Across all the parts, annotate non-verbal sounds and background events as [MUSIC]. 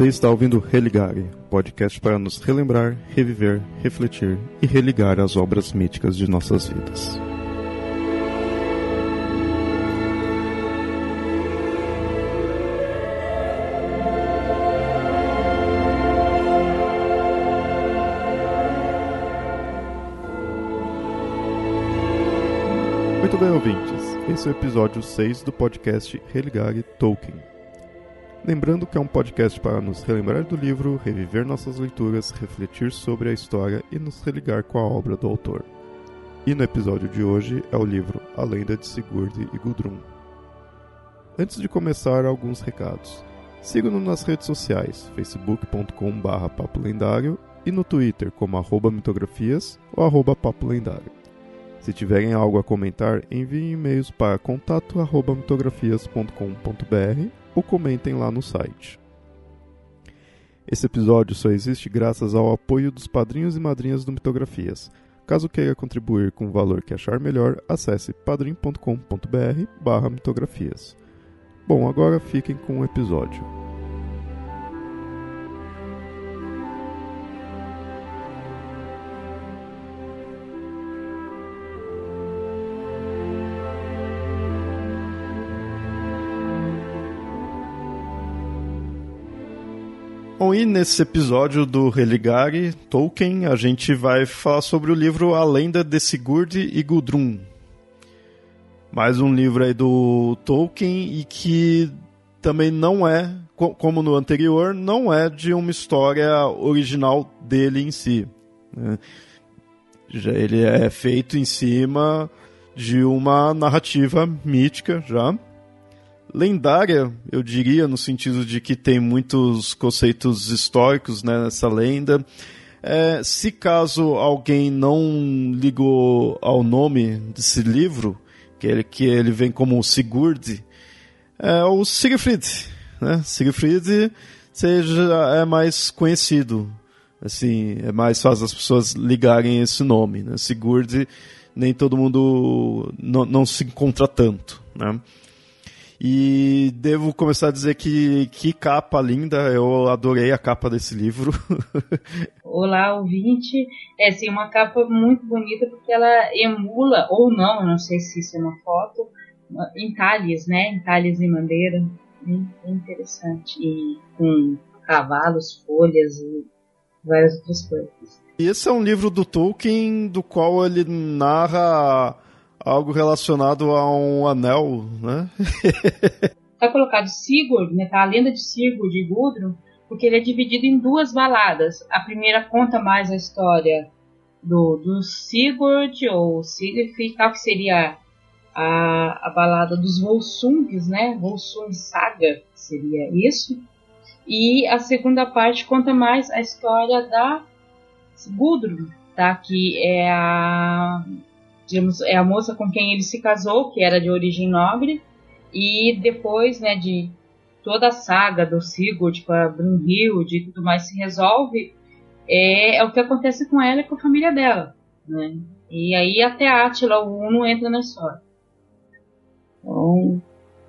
Você está ouvindo Religare, podcast para nos relembrar, reviver, refletir e religar as obras míticas de nossas vidas. Muito bem, ouvintes. Esse é o episódio 6 do podcast Religare Tolkien. Lembrando que é um podcast para nos relembrar do livro, reviver nossas leituras, refletir sobre a história e nos religar com a obra do autor. E no episódio de hoje é o livro A Lenda de Sigurd e Gudrun. Antes de começar, alguns recados. Siga-nos nas redes sociais, facebook.com.br papolendário e no Twitter como arroba mitografias ou arroba papolendário. Se tiverem algo a comentar, enviem e-mails para contato@mitografias.com.br ou comentem lá no site. Esse episódio só existe graças ao apoio dos padrinhos e madrinhas do Mitografias. Caso queira contribuir com o valor que achar melhor, acesse padrim.com.br/mitografias. Bom, agora fiquem com o episódio. E nesse episódio do Religare Tolkien, a gente vai falar sobre o livro A Lenda de Sigurd e Gudrun. Mais um livro aí do Tolkien e que também não é, como no anterior, não é de uma história original dele em si. Né? Já ele é feito em cima de uma narrativa mítica já lendária, eu diria, no sentido de que tem muitos conceitos históricos né, nessa lenda. É, se caso alguém não ligou ao nome desse livro, que ele, que ele vem como Sigurd, é o Siegfried. Né? Siegfried seja, é mais conhecido. Assim, é mais fácil as pessoas ligarem esse nome. Né? Sigurd, nem todo mundo não, não se encontra tanto. Né? E devo começar a dizer que, que capa linda, eu adorei a capa desse livro. [LAUGHS] Olá, ouvinte. É sim, uma capa muito bonita porque ela emula, ou não, não sei se isso é uma foto, entalhes, né? Entalhes em madeira. Bem, bem interessante. E com cavalos, folhas e várias outras coisas. Esse é um livro do Tolkien do qual ele narra algo relacionado a um anel, né? Está [LAUGHS] colocado Sigurd, né, tá a lenda de Sigurd e Gudrun, porque ele é dividido em duas baladas. A primeira conta mais a história do, do Sigurd ou Sigurd, tal que seria a, a balada dos Volsungs, né? Volsung Saga seria isso. E a segunda parte conta mais a história da Gudrun, tá? Que é a digamos, é a moça com quem ele se casou, que era de origem nobre, e depois, né, de toda a saga do Sigurd com a Brunhilde e tudo mais se resolve, é, é, o que acontece com ela e com a família dela, né? E aí até Átila, o Uno, entra na história. Então,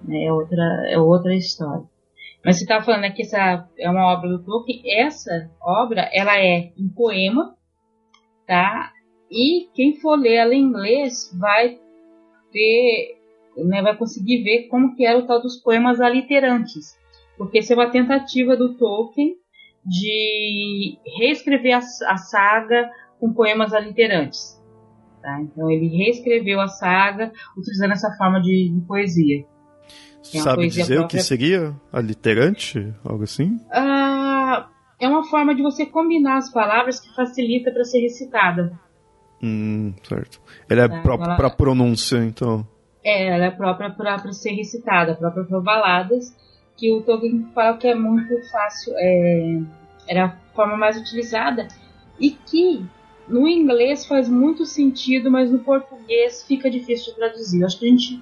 é outra, é outra história. Mas você estava falando né, que essa é uma obra do Tolkien. Essa obra, ela é um poema, tá? E quem for ler ela em inglês vai ter, né, vai conseguir ver como que era o tal dos poemas aliterantes, porque isso é uma tentativa do Tolkien de reescrever a, a saga com poemas aliterantes. Tá? Então ele reescreveu a saga utilizando essa forma de, de poesia. É Sabe dizer própria... o que seria aliterante? Algo assim? Ah, é uma forma de você combinar as palavras que facilita para ser recitada. Hum, certo. Ela é tá, própria para pronúncia, então. É, ela é própria para ser recitada, própria para baladas, que o Tolkien fala que é muito fácil, é, era a forma mais utilizada, e que no inglês faz muito sentido, mas no português fica difícil de traduzir. Eu acho que a gente.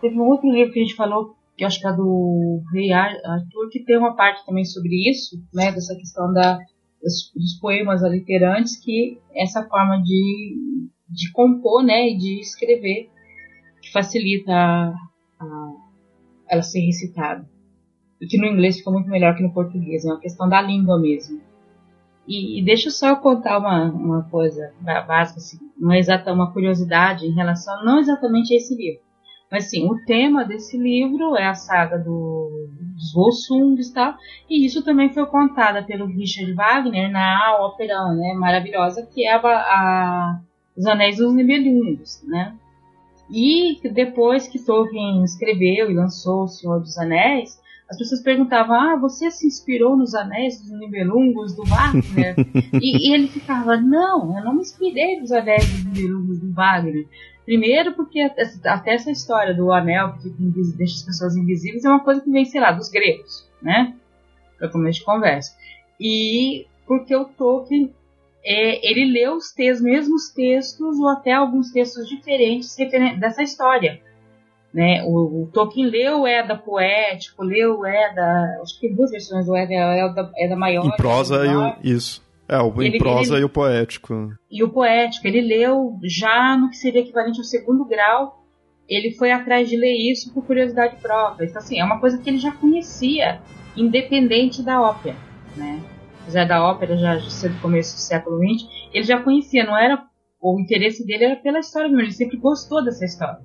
Teve um outro livro que a gente falou, que acho que é do Rei Arthur, que tem uma parte também sobre isso, né, dessa questão da dos, dos poemas aliterantes, que essa forma de, de compor né, e de escrever que facilita a, a, ela ser recitada. que no inglês ficou muito melhor que no português, é uma questão da língua mesmo. E, e deixa só eu contar uma, uma coisa básica, assim, uma exata uma curiosidade em relação não exatamente a esse livro, mas sim, o tema desse livro é a saga do, dos Volsungs e tal, e isso também foi contada pelo Richard Wagner na ópera né, maravilhosa que é a, a Os Anéis dos Nibelungos, né? E depois que Tolkien escreveu e lançou O Senhor dos Anéis, as pessoas perguntavam: Ah, você se inspirou nos Anéis dos Nibelungos do Wagner? [LAUGHS] e, e, ele ficava: Não, eu não me inspirei nos Anéis dos Nibelungos do Wagner. Primeiro, porque até essa história do anel que deixa as pessoas invisíveis é uma coisa que vem, sei lá, dos gregos, né? Para começo de conversa. E porque o Tolkien é, ele leu os textos, mesmos textos ou até alguns textos diferentes dessa história. Né? O, o Tolkien leu o Eda poético, leu o Eda. Acho que tem duas versões do Eda, é Eda, Eda maior. Em prosa e o, isso. É, o ele, em prosa ele, e o poético. E o poético. Ele leu já no que seria equivalente ao segundo grau. Ele foi atrás de ler isso por curiosidade própria. Então, assim, é uma coisa que ele já conhecia, independente da ópera, né? Apesar da ópera já ser do começo do século XX, ele já conhecia, não era... O interesse dele era pela história mesmo, ele sempre gostou dessa história.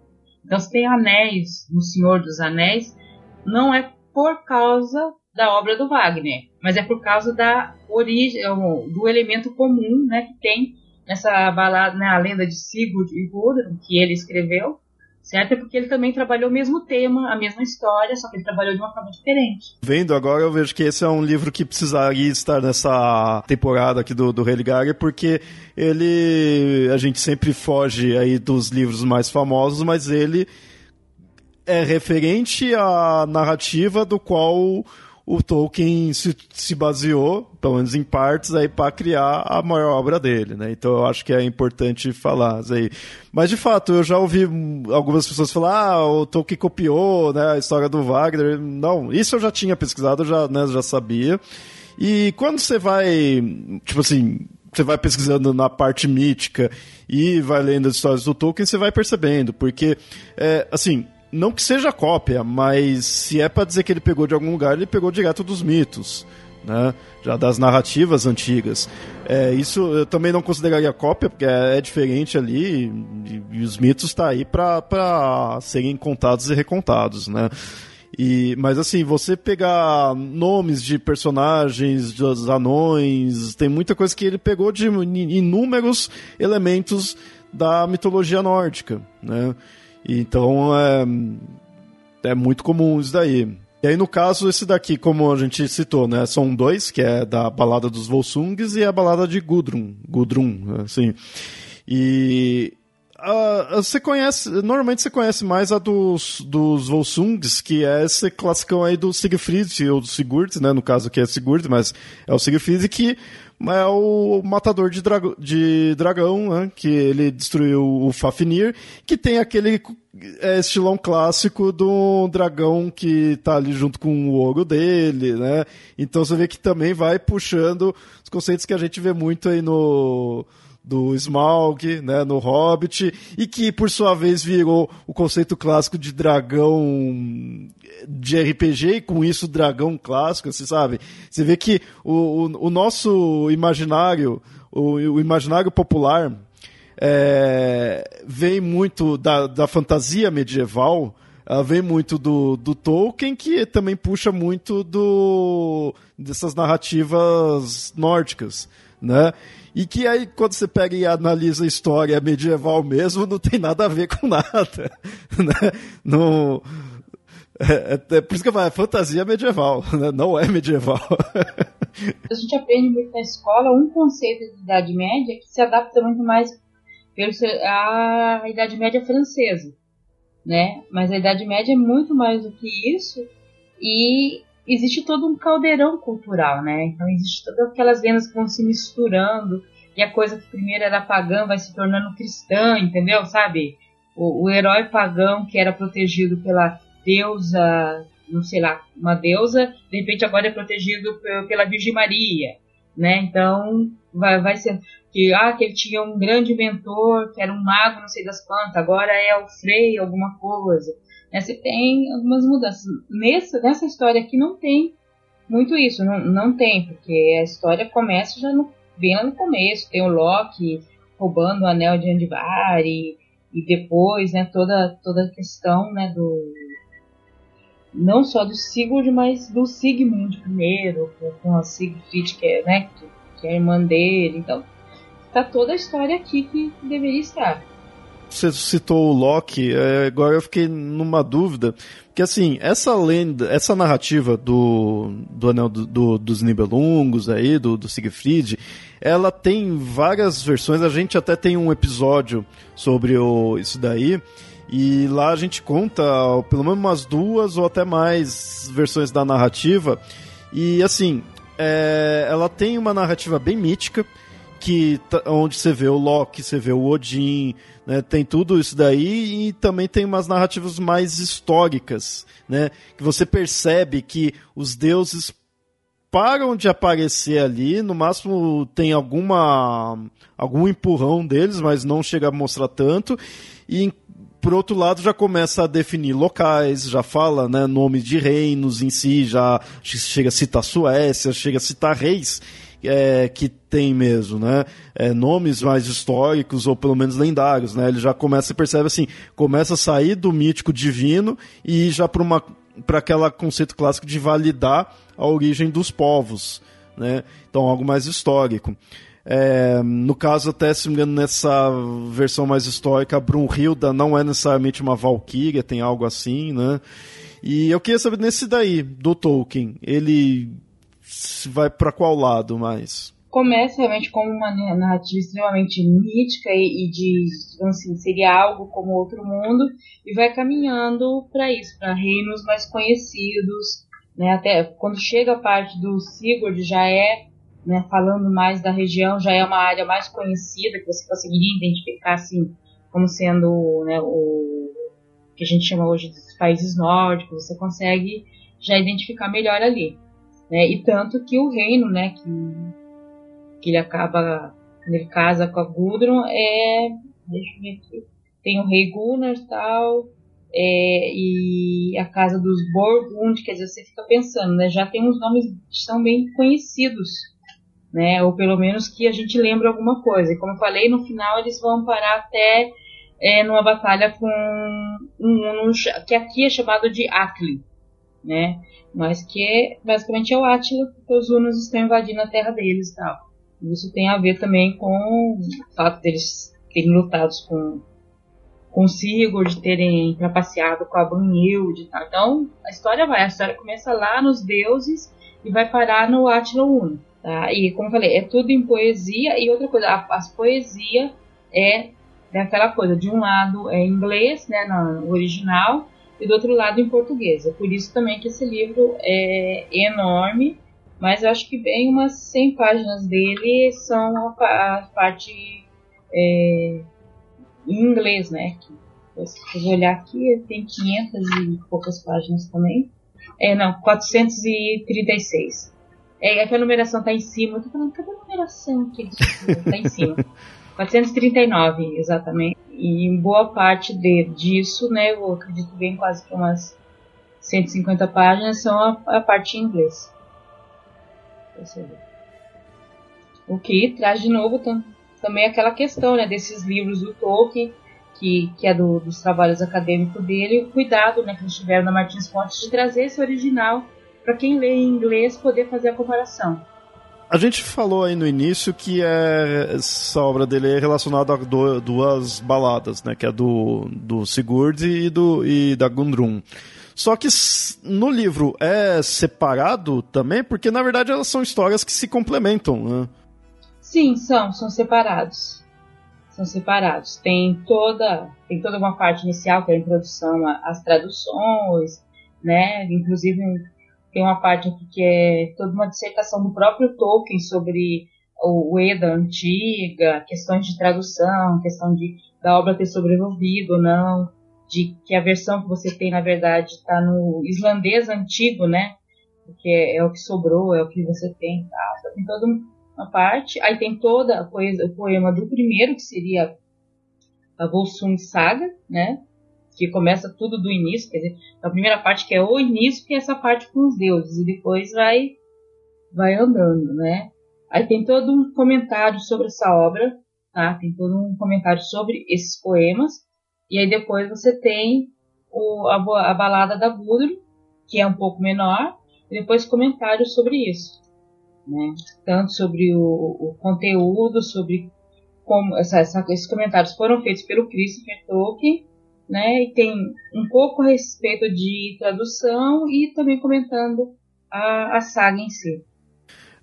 Então, se tem anéis no Senhor dos Anéis, não é por causa da obra do Wagner, mas é por causa da origem, do elemento comum né, que tem nessa balada, né, a lenda de Sigurd e Gudrun, que ele escreveu, certo? É porque ele também trabalhou o mesmo tema, a mesma história, só que ele trabalhou de uma forma diferente. Vendo agora, eu vejo que esse é um livro que precisaria estar nessa temporada aqui do, do porque ele. A gente sempre foge aí dos livros mais famosos, mas ele é referente à narrativa do qual o Tolkien se, se baseou, pelo menos em partes, aí para criar a maior obra dele, né? Então eu acho que é importante falar aí. Mas de fato, eu já ouvi algumas pessoas falar, ah, o Tolkien copiou, né, a história do Wagner. Não, isso eu já tinha pesquisado, já, né, já sabia. E quando você vai, tipo assim, você vai pesquisando na parte mítica e vai lendo as histórias do Tolkien, você vai percebendo, porque, é, assim, não que seja cópia, mas se é para dizer que ele pegou de algum lugar, ele pegou direto dos mitos, né? Já das narrativas antigas. É, isso eu também não consideraria cópia, porque é, é diferente ali e, e os mitos estão tá aí para serem contados e recontados, né? E, mas assim, você pegar nomes de personagens, dos anões, tem muita coisa que ele pegou de inúmeros elementos da mitologia nórdica, né? Então é, é muito comum isso daí. E aí, no caso, esse daqui, como a gente citou, né? São dois, que é da balada dos Volsungs e a balada de Gudrun. Gudrun, assim. E Uh, você conhece, normalmente você conhece mais a dos, dos Volsungs, que é esse classicão aí do Siegfried, ou do Sigurd, né? No caso aqui é Sigurd, mas é o Siegfried que é o matador de, de dragão, né? Que ele destruiu o Fafnir, que tem aquele é, estilão clássico do dragão que tá ali junto com o ouro dele, né? Então você vê que também vai puxando os conceitos que a gente vê muito aí no do Smaug, né, no Hobbit, e que por sua vez virou o conceito clássico de dragão de RPG, e com isso dragão clássico, você sabe? Você vê que o, o, o nosso imaginário, o, o imaginário popular, é, vem muito da, da fantasia medieval, ela vem muito do, do Tolkien, que também puxa muito do dessas narrativas nórdicas, né? E que aí, quando você pega e analisa a história medieval mesmo, [LAUGHS] não tem nada a ver com nada. [LAUGHS] Né? É, é, é, por isso que eu falo, é fantasia medieval, [LAUGHS] né? não é medieval. a gente aprende muito na escola um conceito de Idade Média que se adapta muito mais à Idade Média francesa, né? Mas a Idade Média é muito mais do que isso e existe todo um caldeirão cultural, né? Então existe todas aquelas lendas que vão se misturando e a coisa que primeiro era pagã vai se tornando cristã, entendeu? Sabe? O, o herói pagão que era protegido pela deusa, não sei lá, uma deusa, de repente agora é protegido pela Virgem Maria, né? Então vai, vai ser que ah que ele tinha um grande mentor que era um mago, não sei das quantas, agora é o Frei alguma coisa. né, você tem algumas mudanças. Nessa, nessa história aqui não tem muito isso, não, não tem, porque a história começa já no, bem lá no começo, tem o Loki roubando o anel de Andvari, e depois, né, toda, toda a questão, né, do não só do Sigurd, mas do Sigmund primeiro, com a Sigfrid, que é, né, que é a irmã dele, então tá toda a história aqui que deveria estar. Você citou o Loki, é, agora eu fiquei numa dúvida, que assim, essa lenda, essa narrativa do, do Anel do, do, dos Nibelungos aí, do, do Siegfried, ela tem várias versões, a gente até tem um episódio sobre o, isso daí, e lá a gente conta pelo menos umas duas ou até mais versões da narrativa, e assim, é, ela tem uma narrativa bem mítica, que onde você vê o Loki, você vê o Odin, né? Tem tudo isso daí e também tem umas narrativas mais históricas, né? Que você percebe que os deuses param de aparecer ali, no máximo tem alguma algum empurrão deles, mas não chega a mostrar tanto. E por outro lado já começa a definir locais, já fala, né, nomes de reinos em si, já chega a citar Suécia, chega a citar reis é, que tem mesmo, né? É, nomes mais históricos ou pelo menos lendários, né? Ele já começa, você percebe assim, começa a sair do mítico divino e já para uma para aquele conceito clássico de validar a origem dos povos, né? Então algo mais histórico. É, no caso, até se me engano, nessa versão mais histórica, Brunhilda não é necessariamente uma valquíria, tem algo assim, né? E eu queria saber nesse daí, do Tolkien, ele vai para qual lado mais? Começa realmente como uma narrativa extremamente mítica e, e de, assim, seria algo como outro mundo, e vai caminhando para isso, para reinos mais conhecidos, né? Até quando chega a parte do Sigurd já é, né, falando mais da região, já é uma área mais conhecida que você conseguiria identificar assim como sendo, né, o que a gente chama hoje de países nórdicos, você consegue já identificar melhor ali. Né? E tanto que o reino, né, que, que ele acaba, ele casa com a Gudrun, é. Deixa eu ver aqui. Tem o rei Gunnar e tal, é, e a casa dos Borgund, quer dizer, você fica pensando, né? Já tem uns nomes que são bem conhecidos, né? Ou pelo menos que a gente lembra alguma coisa. E como eu falei, no final eles vão parar até é, numa batalha com um, um, que aqui é chamado de Akli, né? Mas que basicamente é o Átila, porque os Hunos estão invadindo a terra deles e tal. Isso tem a ver também com o fato deles terem lutado com, com Sigurd, terem trapaceado com a Brunhild e tal. Então, a história vai, a história começa lá nos deuses e vai parar no Átila Uno. Tá? E, como eu falei, é tudo em poesia. E outra coisa, a, as poesia é, é aquela coisa, de um lado é inglês, né, no original, e do outro lado em português. É por isso também que esse livro é enorme, mas eu acho que bem umas 100 páginas dele são a, parte é, em inglês, né? Que, se eu olhar aqui, tem 500 e poucas páginas também. É, não, 436. É, é que a numeração está em cima. Eu tô falando, cadê a numeração aqui? Está [LAUGHS] em cima. 439, exatamente. E boa parte de, disso, né, eu acredito bem quase que umas 150 páginas são a, a parte em inglês. O que traz de novo tam, também aquela questão né, desses livros do Tolkien, que, que é do, dos trabalhos acadêmicos dele, o cuidado né, que eles tiveram na Martins Fontes de trazer esse original para quem lê em inglês poder fazer a comparação. A gente falou aí no início que é, essa obra dele é relacionada a do, duas baladas, né? Que é do, do Sigurd e, do, e da Gundrun. Só que no livro é separado também, porque na verdade elas são histórias que se complementam, né? Sim, são, são separados. São separados. Tem toda, tem toda uma parte inicial, que é a introdução às traduções, né? Inclusive tem uma parte aqui que é toda uma dissertação do próprio Tolkien sobre o, Eda antiga, questões de tradução, questão de da obra ter sobrevivido ou não, de que a versão que você tem na verdade está no islandês antigo, né? Porque é, é, o que sobrou, é o que você tem, tá? Tem toda uma parte. Aí tem toda a poesia, o poema do primeiro, que seria a Volsung Saga, né? Que começa tudo do início, quer dizer, a primeira parte que é o início, que é essa parte com os deuses, e depois vai, vai andando, né? Aí tem todo um comentário sobre essa obra, tá? Tem todo um comentário sobre esses poemas, e aí depois você tem o, a, a balada da Gudrun, que é um pouco menor, e depois comentários sobre isso, né? Tanto sobre o, o conteúdo, sobre como essa, essa, esses comentários foram feitos pelo Christopher Tolkien, né? E tem um pouco a respeito de tradução e também comentando a, a saga em si.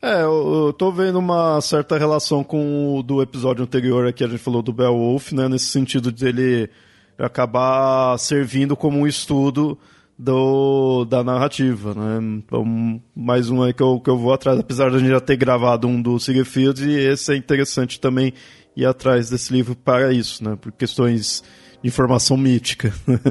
É, eu, eu tô vendo uma certa relação com o do episódio anterior aqui, a gente falou do Beowulf, né? Nesse sentido de ele acabar servindo como um estudo do, da narrativa, né? Então, mais um aí que eu, que eu vou atrás, apesar de a gente já ter gravado um do Sigurfield, e esse é interessante também ir atrás desse livro para isso, né? Por questões informação mítica. [LAUGHS]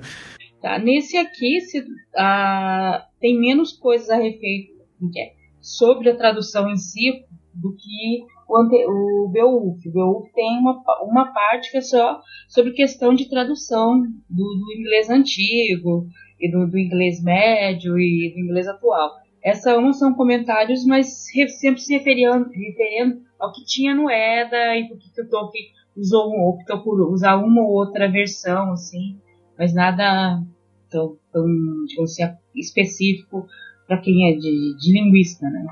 Tá, nesse aqui se, ah, tem menos coisas a respeito é, sobre a tradução em si do que o, ante, o Beowulf. O Beowulf tem uma, uma parte que é só sobre questão de tradução do, do inglês antigo e do, do, inglês médio e do inglês atual. Essa uma são comentários, mas sempre se referindo, referindo ao que tinha no EDA e por que o Tolkien usou, optou por usar uma ou outra versão, assim, mas nada tão, tão digamos assim, específico para quem é de, de, linguista, né?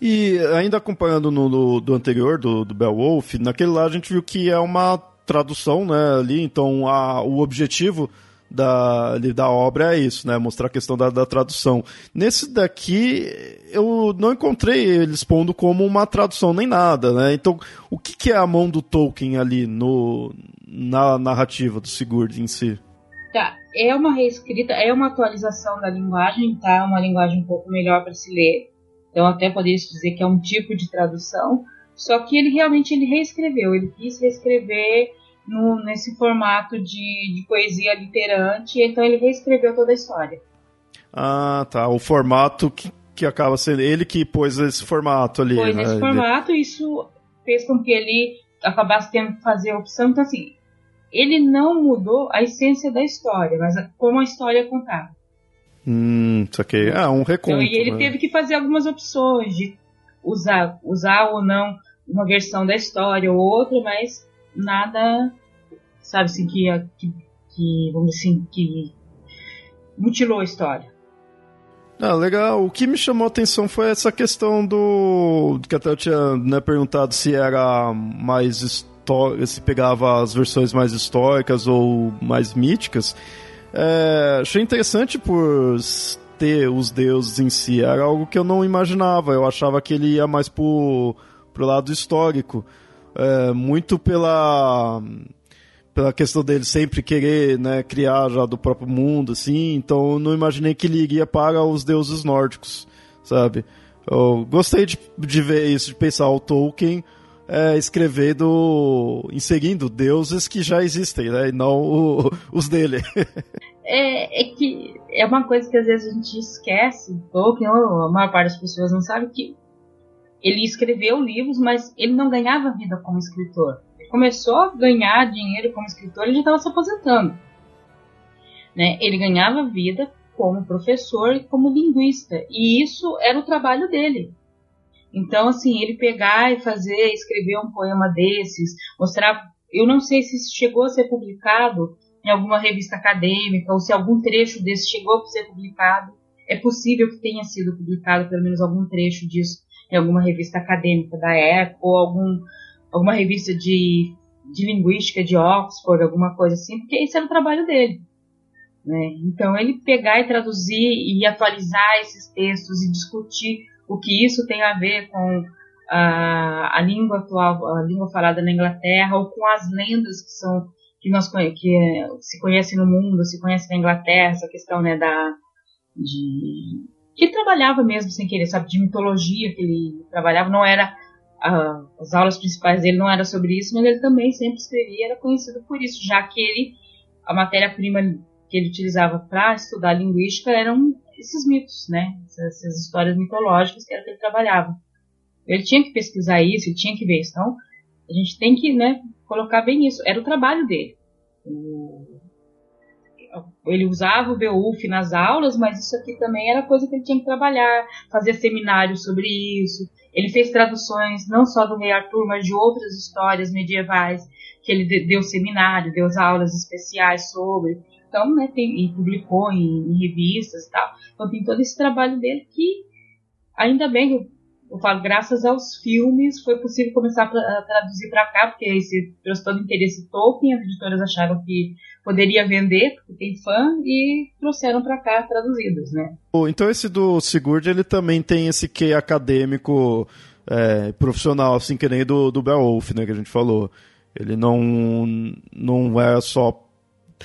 E ainda acompanhando no, no, do anterior, do, do Beowulf, naquele lá a gente viu que é uma tradução, né, ali, então a, o objetivo da, da obra é isso, né? Mostrar a questão da, da, tradução. Nesse daqui, eu não encontrei eles pondo como uma tradução nem nada, né? Então, o que, que é a mão do Tolkien ali no, na narrativa do Sigurd em si? Tá, é uma reescrita, é uma atualização da linguagem, tá? Uma linguagem um pouco melhor para se ler. Então, até poderia dizer que é um tipo de tradução. Só que ele realmente ele reescreveu, ele quis reescrever no, nesse formato de, de poesia literante, então ele reescreveu toda a história. Ah, tá. O formato que, que acaba sendo ele que pôs esse formato ali. Pôs né? esse formato, isso fez com que ele acabasse tendo que fazer a opção. Então, assim, ele não mudou a essência da história, mas como a história é contada. Hum, isso aqui. Ah, um reconto. Então, e ele né? teve que fazer algumas opções de usar, usar ou não uma versão da história ou outra, mas nada, sabe assim, que, que, que vamos assim, que mutilou a história. Ah, legal. O que me chamou a atenção foi essa questão do. que até eu tinha né, perguntado se era mais histórica, se pegava as versões mais históricas ou mais míticas. É, achei interessante por ter os deuses em si. Era algo que eu não imaginava. Eu achava que ele ia mais pro, pro lado histórico é, muito pela pela questão dele sempre querer né, criar já do próprio mundo, assim, então eu não imaginei que ele iria para os deuses nórdicos, sabe? Eu gostei de, de ver isso, de pensar o Tolkien é, escrevendo, inserindo deuses que já existem, né, e não o, [LAUGHS] os dele. é, é que é uma coisa que às vezes a gente esquece, Tolkien, ou a maior parte das pessoas não sabe, que ele escreveu livros, mas ele não ganhava vida como escritor. Ele começou a ganhar dinheiro como escritor, ele já estava se aposentando. Né? Ele ganhava vida como professor e como linguista, e isso era o trabalho dele. Então, assim, ele pegar e fazer, escrever um poema desses, mostrar. Eu não sei se chegou a ser publicado em alguma revista acadêmica ou se algum trecho desse chegou a ser publicado. É possível que tenha sido publicado pelo menos algum trecho disso em alguma revista acadêmica da época, ou algum, alguma revista de, de linguística de Oxford, alguma coisa assim, porque esse era o trabalho dele. Né? Então, ele pegar e traduzir e atualizar esses textos e discutir o que isso tem a ver com a, a língua atual, a língua falada na Inglaterra, ou com as lendas que são que nós que é, se conhecem no mundo, se conhecem na Inglaterra, essa questão né, da, de, que trabalhava mesmo sem querer, sabe, de mitologia que ele trabalhava, não era uh, as aulas principais dele não era sobre isso, mas ele também sempre escrevia, era conhecido por isso, já que ele a matéria-prima que ele utilizava para estudar linguística eram esses mitos, né, essas, histórias mitológicas que era que ele trabalhava. Ele tinha que pesquisar isso, ele tinha que ver isso, então a gente tem que, né, colocar bem isso. Era o trabalho dele. Ele usava o Beowulf nas aulas, mas isso aqui também era coisa que ele tinha que trabalhar, fazer seminários sobre isso. Ele fez traduções não só do Rei Arthur, mas de outras histórias medievais que ele deu seminário, deu aulas especiais sobre. Então, né, tem, e publicou em, em, revistas e tal. Então tem todo esse trabalho dele que, ainda bem, eu, eu falo, graças aos filmes foi possível começar a traduzir para cá, porque esse trouxe todo o interesse Tolkien, as editoras acharam que poderia vender, porque tem fã, e trouxeram para cá traduzidos, né? Então esse do Sigurd, ele também tem esse que acadêmico, é, profissional, assim, que nem do, do Beowulf, né, que a gente falou. Ele não, não é só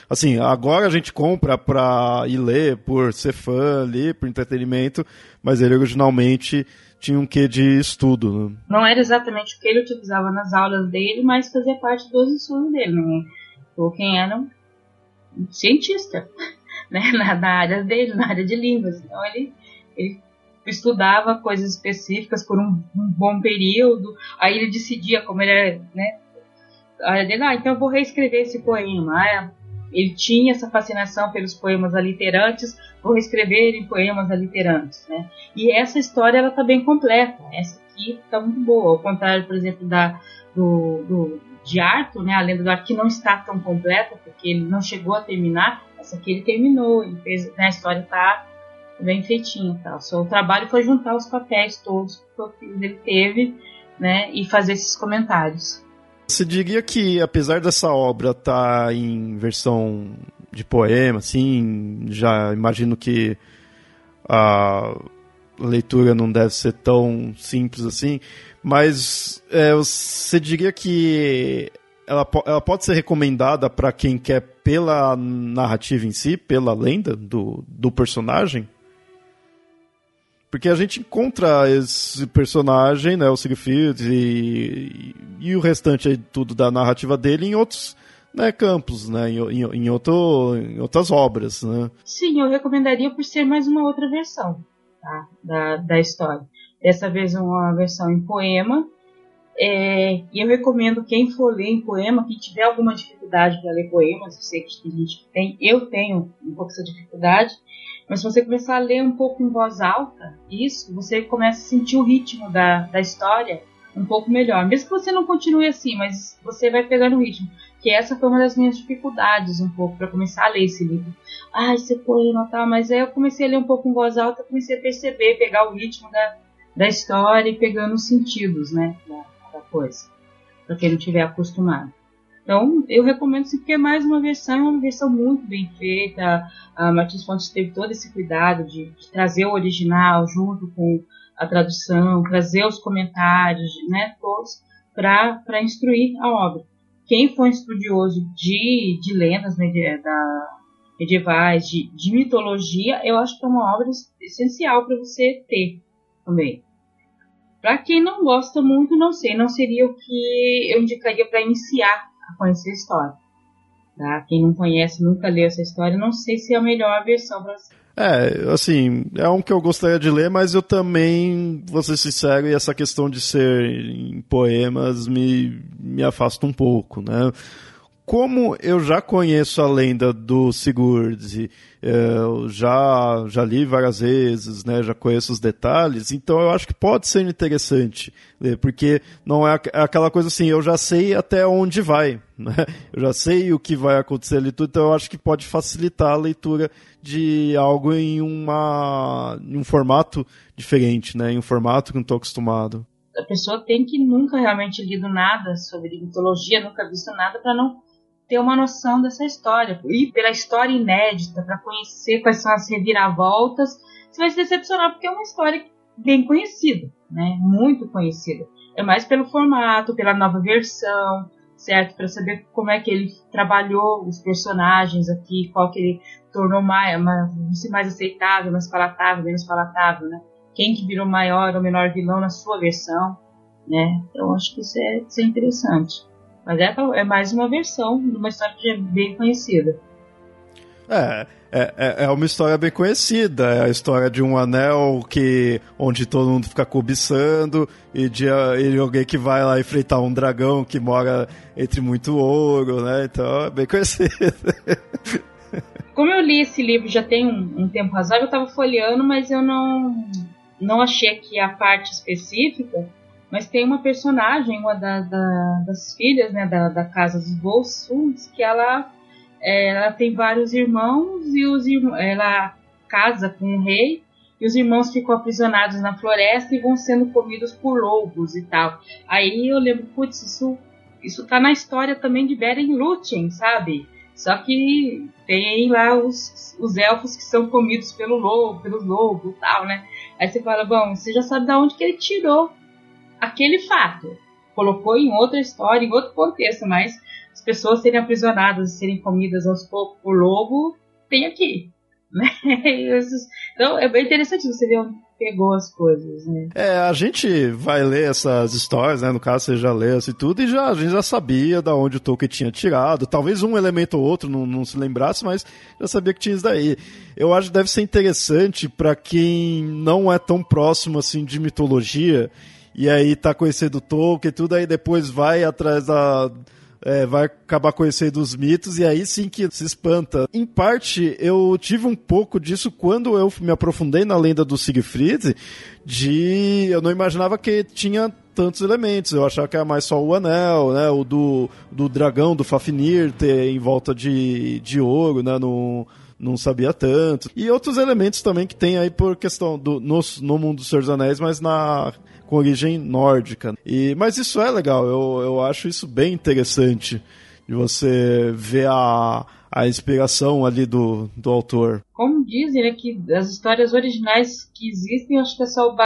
Assim, agora a gente compra pra ir ler por ser fã ali, por entretenimento, mas ele originalmente tinha um quê de estudo. Né? Não era exatamente o que ele utilizava nas aulas dele, mas fazia parte dos estudos dele. Né? Tolkien era um cientista [LAUGHS] né? na, na, área dele, na área de línguas. Então ele, ele estudava coisas específicas por um, um bom período, aí ele decidia como ele era, né? A área dele, ah, então eu vou reescrever esse poema. Ah, ele tinha essa fascinação pelos poemas aliterantes, vou reescrever em poemas aliterantes, né? E essa história ela está bem completa, essa aqui está muito boa, ao contrário, por exemplo, da do, do de Arthur, né? A lenda do Arthur que não está tão completa porque ele não chegou a terminar. Essa aqui ele terminou, ele fez, né? A história está bem feitinha, tá? O seu trabalho foi juntar os papéis todos que ele teve, né? E fazer esses comentários. Você diria que, apesar dessa obra estar tá em versão de poema, assim, já imagino que a leitura não deve ser tão simples assim, mas é, você diria que ela, ela pode ser recomendada para quem quer pela narrativa em si, pela lenda do, do personagem? Porque a gente encontra esse personagem, né, o Siegfried, e, e, o restante aí, tudo da narrativa dele em outros né, campos, né, em, em, em, outro, em outras obras. Né. Sim, eu recomendaria por ser mais uma outra versão tá, da, da história. Dessa vez uma versão em poema. É, e eu recomendo quem for ler em poema, quem tiver alguma dificuldade para ler poemas, eu sei que tem gente que tem, eu tenho um pouco essa dificuldade, mas se você começar a ler um pouco em voz alta, isso, você começa a sentir o ritmo da, da história um pouco melhor. Mesmo que você não continue assim, mas você vai pegando o ritmo. Que essa foi uma das minhas dificuldades um pouco para começar a ler esse livro. Ah, esse poema tá, mas aí eu comecei a ler um pouco em voz alta, comecei a perceber, pegar o ritmo da, da história e pegando os sentidos, né, da, da coisa, para quem não tiver acostumado. Então, eu recomendo sim, porque é mais uma versão, uma versão muito bem feita. A Martins Fontes teve todo esse cuidado de, de trazer o original junto com a tradução, trazer os comentários, né, todos, para instruir a obra. Quem for estudioso de, de lendas medie da, medievais, de, de mitologia, eu acho que é uma obra essencial para você ter também. Para quem não gosta muito, não sei, não seria o que eu indicaria para iniciar a conhecer a história. Tá? Quem não conhece, nunca leu essa história, não sei se é a melhor versão para. É, assim, é um que eu gostaria de ler, mas eu também, vou ser sincero, e essa questão de ser em poemas me, me afasta um pouco, né? Como eu já conheço a lenda do Sigurd, é, eu já, já li várias vezes, né, já conheço os detalhes, então eu acho que pode ser interessante, porque não é, é aquela coisa assim, eu já sei até onde vai, [LAUGHS] né, eu já sei o que vai acontecer ali tudo, então eu acho que pode facilitar a leitura de algo em, uma, em um formato diferente, né, em um formato que não estou acostumado. A pessoa tem que nunca realmente lido nada sobre mitologia, nunca visto nada para não ter uma noção dessa história. E pela história inédita, para conhecer quais são as reviravoltas, você vai se decepcionar, porque é uma história bem conhecida, né? Muito conhecida. É mais pelo formato, pela nova versão, certo? Para saber como é que ele trabalhou os personagens aqui, qual que ele tornou mais, mais, mais aceitável, mais palatável, menos palatável, né? Quem que virou maior ou menor vilão na sua versão, né? Então acho que isso é, isso é interessante. Mas é, é mais uma versão de uma história que é bem conhecida. É, é, é, é uma história bem conhecida. É a história de um anel que onde todo mundo fica cobiçando e de, de alguém que vai lá enfrentar um dragão que mora entre muito ouro, né? Então é bem conhecido. [LAUGHS] como eu li esse livro já tem um, um tempo razoável, eu estava folheando, mas eu não não achei aqui a parte específica. Mas tem uma personagem, uma da, da, das filhas né, da, da casa dos Volsungs, que ela, é, ela tem vários irmãos e os ela casa com o rei e os irmãos ficam aprisionados na floresta e vão sendo comidos por lobos e tal. Aí eu lembro, putz, isso, isso tá na história também de Beren Lúthien, sabe? Só que tem lá os, os elfos que são comidos pelo lobo, pelos lobos e tal, né? Aí você fala, bom, você já sabe de onde que ele tirou aquele fato. Colocou em outra história, em outro contexto, mas as pessoas serem aprisionadas serem comidas aos poucos por lobo, tem aqui. [LAUGHS] Né? Então é bem interessante você ver onde pegou as coisas, né? É, a gente vai ler essas histórias, né? No caso, você já leu assim tudo, e já, a gente já sabia da onde o Tolkien tinha tirado. Talvez um elemento ou outro não, não se lembrasse, mas já sabia que tinha isso daí. Eu acho que deve ser interessante para quem não é tão próximo assim de mitologia e aí tá conhecendo Tolkien e tudo, aí depois vai atrás da. É, vai acabar conhecendo os mitos e aí sim que se espanta. Em parte, eu tive um pouco disso quando eu me aprofundei na lenda do Siegfried, de eu não imaginava que tinha tantos elementos. Eu achava que era mais só o anel, né, o do, do dragão, do Fafnir ter em volta de, de ouro, né, no não sabia tanto. E outros elementos também que tem aí por questão do no, no mundo dos Senhor dos Anéis, mas na com origem nórdica. E, mas isso é legal, eu, eu acho isso bem interessante de você ver a, a inspiração ali do, do autor. Como dizem, né, que as histórias originais que existem, acho que é só o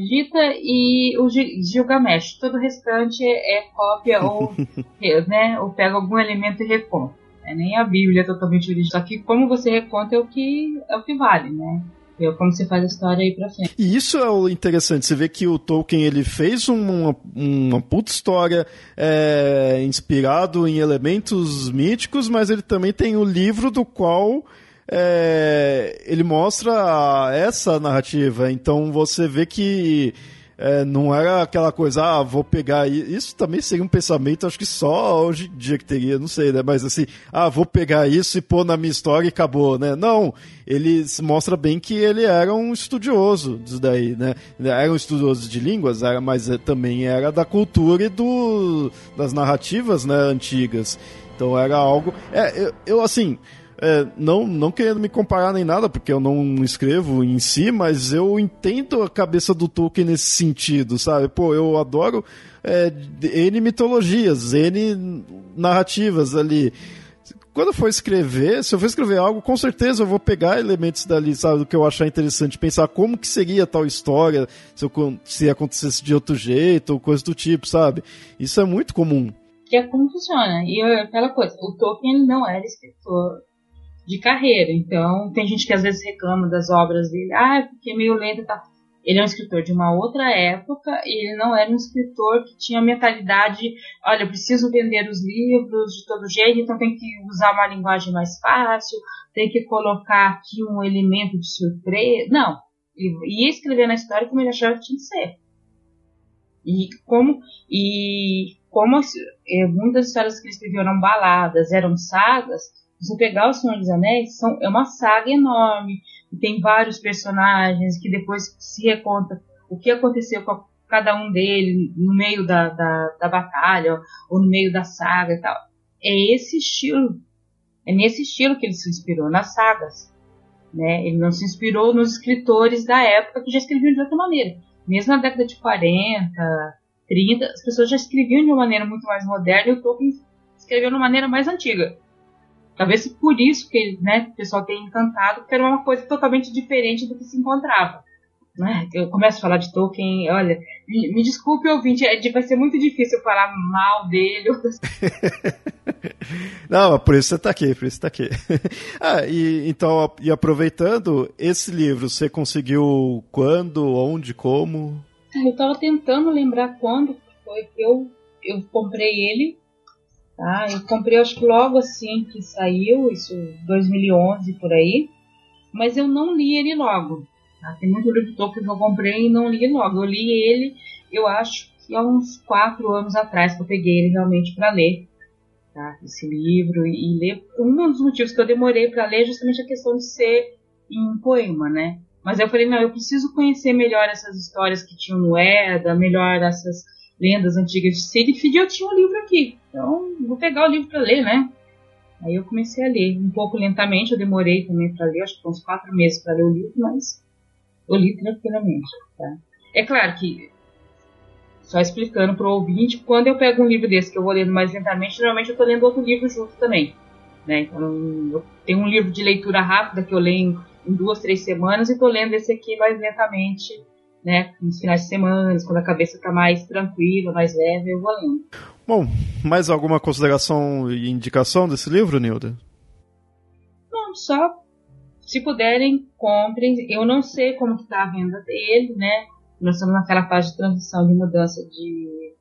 Gita e o Gilgamesh. Todo o restante é cópia ou, [LAUGHS] né, ou pega algum elemento e reconta. É, nem a Bíblia é totalmente original. Só que como você reconta é o que, é o que vale, né? ver como você faz a história aí pra frente. E isso é o interessante, você vê que o Tolkien ele fez uma, uma puta história é, inspirado em elementos míticos, mas ele também tem o livro do qual é, ele mostra essa narrativa. Então você vê que é, não era aquela coisa, ah, vou pegar. Isso também seria um pensamento, acho que só hoje em dia que teria, não sei, né? Mas assim, ah, vou pegar isso e pôr na minha história e acabou, né? Não, ele mostra bem que ele era um estudioso disso daí, né? Era um estudioso de línguas, era, mas é, também era da cultura e do, das narrativas né, antigas. Então era algo. É, eu, eu assim é, não, não querendo me comparar nem nada, porque eu não escrevo em si, mas eu entendo a cabeça do Tolkien nesse sentido, sabe? Pô, eu adoro é, N mitologias, N narrativas ali. Quando eu for escrever, se eu for escrever algo, com certeza eu vou pegar elementos dali, sabe, do que eu achar interessante, pensar como que seria tal história, se, eu, se acontecesse de outro jeito, ou coisa do tipo, sabe? Isso é muito comum. Que é como funciona. E aquela coisa, o Tolkien não era escritor de carreira. Então, tem gente que às vezes reclama das obras dele, ah, porque é meio lento e tá. Ele é um escritor de uma outra época e ele não era um escritor que tinha a mentalidade, olha, preciso vender os livros de todo jeito, então tem que usar uma linguagem mais fácil, tem que colocar aqui um elemento de surpresa. Não, ele ia escrever na história como ele achava que tinha que ser. E como, e como é, muitas histórias que ele escreveu eram baladas, eram sagas, você pegar o Senhor dos Anéis, são, é uma saga enorme, tem vários personagens que depois se reconta o que aconteceu com cada um deles no meio da, da, da batalha ou no meio da saga e tal. É esse estilo, é nesse estilo que ele se inspirou, nas sagas. Né? Ele não se inspirou nos escritores da época que já escreviam de outra maneira. Mesmo na década de 40, 30, as pessoas já escreviam de uma maneira muito mais moderna e o Tolkien escreveu de uma maneira mais antiga. Talvez por isso que né, o pessoal tenha encantado, porque era uma coisa totalmente diferente do que se encontrava. Né? Eu começo a falar de Tolkien, olha, me, me desculpe, ouvinte, é, vai ser muito difícil falar mal dele. [LAUGHS] Não, por isso você está aqui, por isso você tá aqui. [LAUGHS] ah, e, então, e aproveitando, esse livro, você conseguiu quando, onde, como? Eu estava tentando lembrar quando foi que eu, eu comprei ele Tá? Eu comprei acho que logo assim que saiu, isso 2011 por aí, mas eu não li ele logo. Tá? Tem muito livro Tolkien que eu comprei e não li logo. Eu li ele, eu acho que há uns quatro anos atrás que eu peguei ele realmente para ler. tá, esse livro e, e ler. Um dos motivos que eu demorei para ler é justamente a questão de ser em poema, né? Mas eu falei, não, eu preciso conhecer melhor essas histórias que tinham no Eda, melhor essas lendas antigas de e eu tinha um livro aqui. Então, vou pegar o livro para ler, né? Aí eu comecei a ler, um pouco lentamente, eu demorei também para ler, acho que uns quatro meses para ler o livro, mas eu li tranquilamente, tá? É claro que, só explicando para o ouvinte, quando eu pego um livro desse que eu vou lendo mais lentamente, geralmente eu estou lendo outro livro junto também. Né? Então, eu tenho um livro de leitura rápida que eu leio em duas, três semanas e estou lendo esse aqui mais lentamente, né? Nos finais de semana, quando a cabeça está mais tranquila, mais leve, eu vou lendo. Bom, mais alguma consideração e indicação desse livro, Nilda? Não, só se puderem, comprem. Eu não sei como está a venda dele, né? Nós estamos naquela fase de transição de mudança de,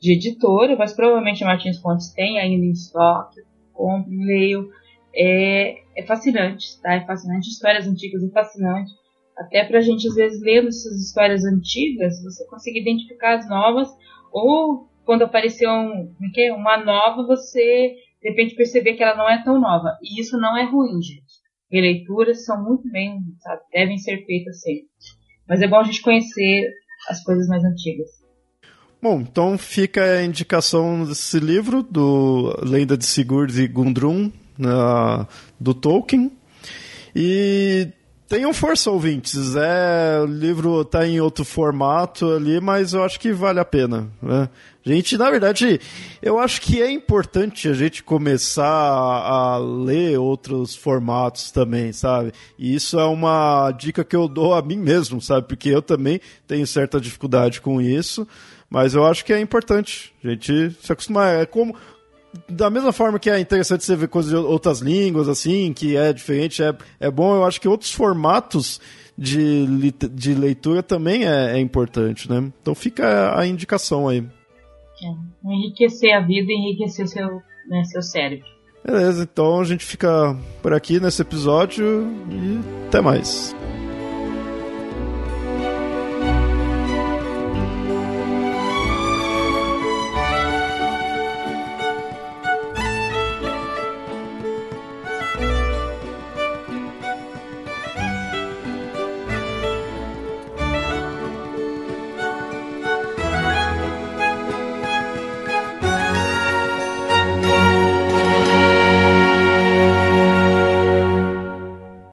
de editora, mas provavelmente a Martins Fontes tem ainda em estoque. Compre, leio. É, é fascinante, tá? É fascinante. Histórias antigas é fascinante. Até pra gente, às vezes, lendo essas histórias antigas, você conseguir identificar as novas, ou quando aparecer um, é é? uma nova, você de repente perceber que ela não é tão nova. E isso não é ruim, gente. Releituras são muito bem, sabe, devem ser feitas sempre. Mas é bom a gente conhecer as coisas mais antigas. Bom, então fica a indicação desse livro, do Lenda de Sigurd e Gundrun, uh, do Tolkien. E tenham força, ouvintes. É, o livro está em outro formato ali, mas eu acho que vale a pena. Né? Gente, na verdade, eu acho que é importante a gente começar a ler outros formatos também, sabe? E isso é uma dica que eu dou a mim mesmo, sabe? Porque eu também tenho certa dificuldade com isso. Mas eu acho que é importante a gente se acostumar. É como, da mesma forma que é interessante você ver coisas de outras línguas, assim, que é diferente, é, é bom, eu acho que outros formatos de, de leitura também é, é importante, né? Então fica a indicação aí. É, enriquecer a vida e enriquecer seu, né, seu cérebro. Beleza, então a gente fica por aqui nesse episódio e até mais.